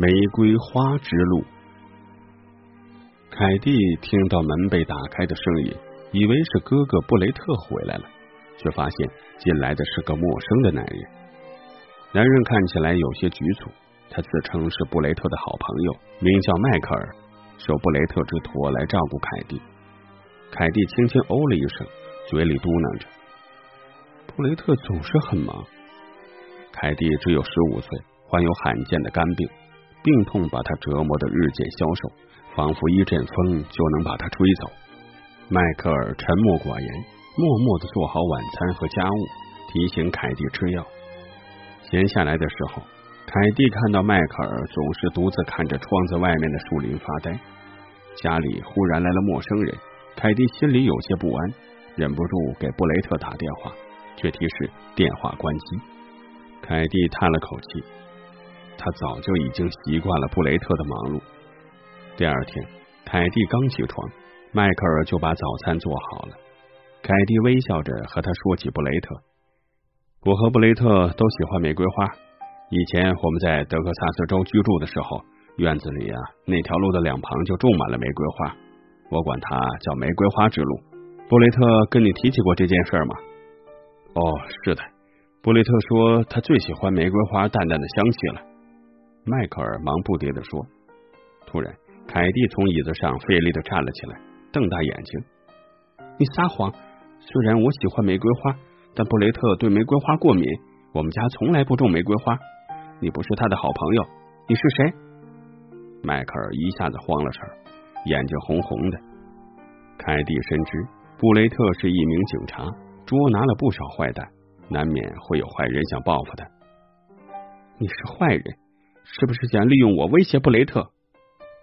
玫瑰花之路。凯蒂听到门被打开的声音，以为是哥哥布雷特回来了，却发现进来的是个陌生的男人。男人看起来有些局促，他自称是布雷特的好朋友，名叫迈克尔，受布雷特之托来照顾凯蒂。凯蒂轻轻哦了一声，嘴里嘟囔着：“布雷特总是很忙。”凯蒂只有十五岁，患有罕见的肝病，病痛把他折磨的日渐消瘦，仿佛一阵风就能把他吹走。迈克尔沉默寡言，默默的做好晚餐和家务，提醒凯蒂吃药。闲下来的时候，凯蒂看到迈克尔总是独自看着窗子外面的树林发呆。家里忽然来了陌生人。凯蒂心里有些不安，忍不住给布雷特打电话，却提示电话关机。凯蒂叹了口气，他早就已经习惯了布雷特的忙碌。第二天，凯蒂刚起床，迈克尔就把早餐做好了。凯蒂微笑着和他说起布雷特：“我和布雷特都喜欢玫瑰花。以前我们在德克萨斯州居住的时候，院子里啊那条路的两旁就种满了玫瑰花。”我管它叫玫瑰花之路。布雷特跟你提起过这件事吗？哦，是的。布雷特说他最喜欢玫瑰花淡淡的香气了。迈克尔忙不迭的说。突然，凯蒂从椅子上费力的站了起来，瞪大眼睛：“你撒谎！虽然我喜欢玫瑰花，但布雷特对玫瑰花过敏。我们家从来不种玫瑰花。你不是他的好朋友，你是谁？”迈克尔一下子慌了神。眼睛红红的，凯蒂深知布雷特是一名警察，捉拿了不少坏蛋，难免会有坏人想报复他。你是坏人，是不是想利用我威胁布雷特？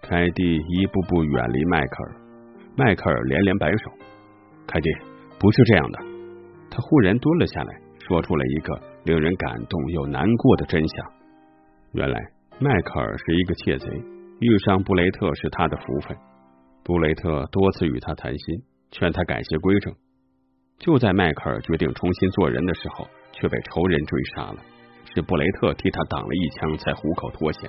凯蒂一步步远离迈克尔，迈克尔连连摆手。凯蒂不是这样的。他忽然蹲了下来，说出了一个令人感动又难过的真相。原来迈克尔是一个窃贼，遇上布雷特是他的福分。布雷特多次与他谈心，劝他改邪归正。就在迈克尔决定重新做人的时候，却被仇人追杀了。是布雷特替他挡了一枪，才虎口脱险。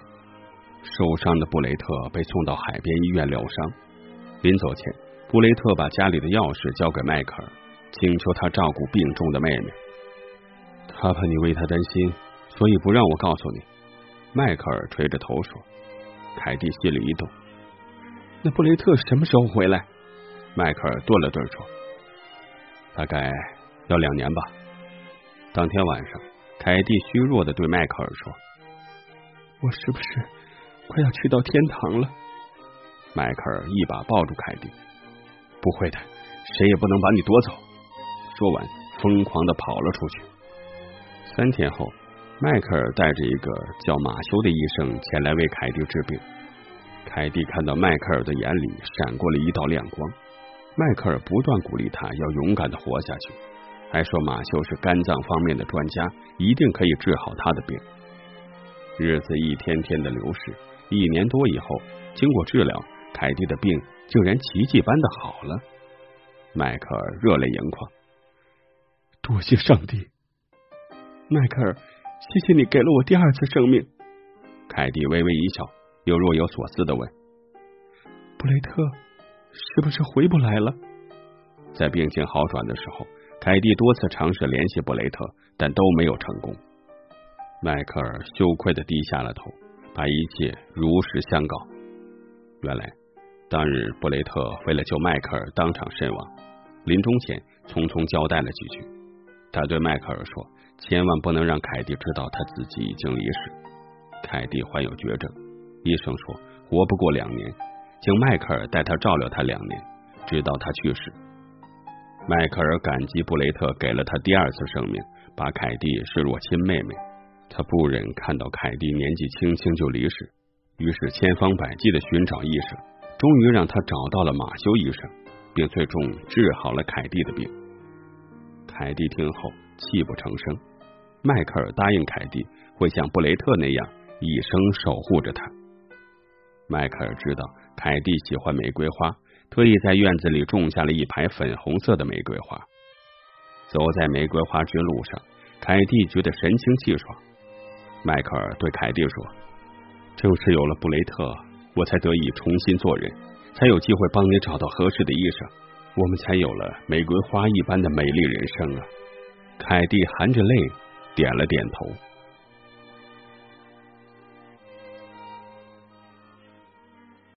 受伤的布雷特被送到海边医院疗伤。临走前，布雷特把家里的钥匙交给迈克尔，请求他照顾病重的妹妹。他怕你为他担心，所以不让我告诉你。迈克尔垂着头说。凯蒂心里一动。那布雷特什么时候回来？迈克尔顿了顿说：“大概要两年吧。”当天晚上，凯蒂虚弱的对迈克尔说：“我是不是快要去到天堂了？”迈克尔一把抱住凯蒂：“不会的，谁也不能把你夺走。”说完，疯狂的跑了出去。三天后，迈克尔带着一个叫马修的医生前来为凯蒂治病。凯蒂看到迈克尔的眼里闪过了一道亮光，迈克尔不断鼓励他要勇敢的活下去，还说马修是肝脏方面的专家，一定可以治好他的病。日子一天天的流逝，一年多以后，经过治疗，凯蒂的病竟然奇迹般的好了。迈克尔热泪盈眶，多谢上帝！迈克尔，谢谢你给了我第二次生命。凯蒂微微一笑。又若有所思的问：“布雷特是不是回不来了？”在病情好转的时候，凯蒂多次尝试联系布雷特，但都没有成功。迈克尔羞愧的低下了头，把一切如实相告。原来当日布雷特为了救迈克尔，当场身亡。临终前，匆匆交代了几句。他对迈克尔说：“千万不能让凯蒂知道他自己已经离世。”凯蒂患有绝症。医生说活不过两年，请迈克尔带他照料他两年，直到他去世。迈克尔感激布雷特给了他第二次生命，把凯蒂视若亲妹妹。他不忍看到凯蒂年纪轻轻就离世，于是千方百计的寻找医生，终于让他找到了马修医生，并最终治好了凯蒂的病。凯蒂听后泣不成声。迈克尔答应凯蒂会像布雷特那样一生守护着他。迈克尔知道凯蒂喜欢玫瑰花，特意在院子里种下了一排粉红色的玫瑰花。走在玫瑰花之路上，凯蒂觉得神清气爽。迈克尔对凯蒂说：“正是有了布雷特，我才得以重新做人，才有机会帮你找到合适的医生，我们才有了玫瑰花一般的美丽人生啊！凯蒂含着泪点了点头。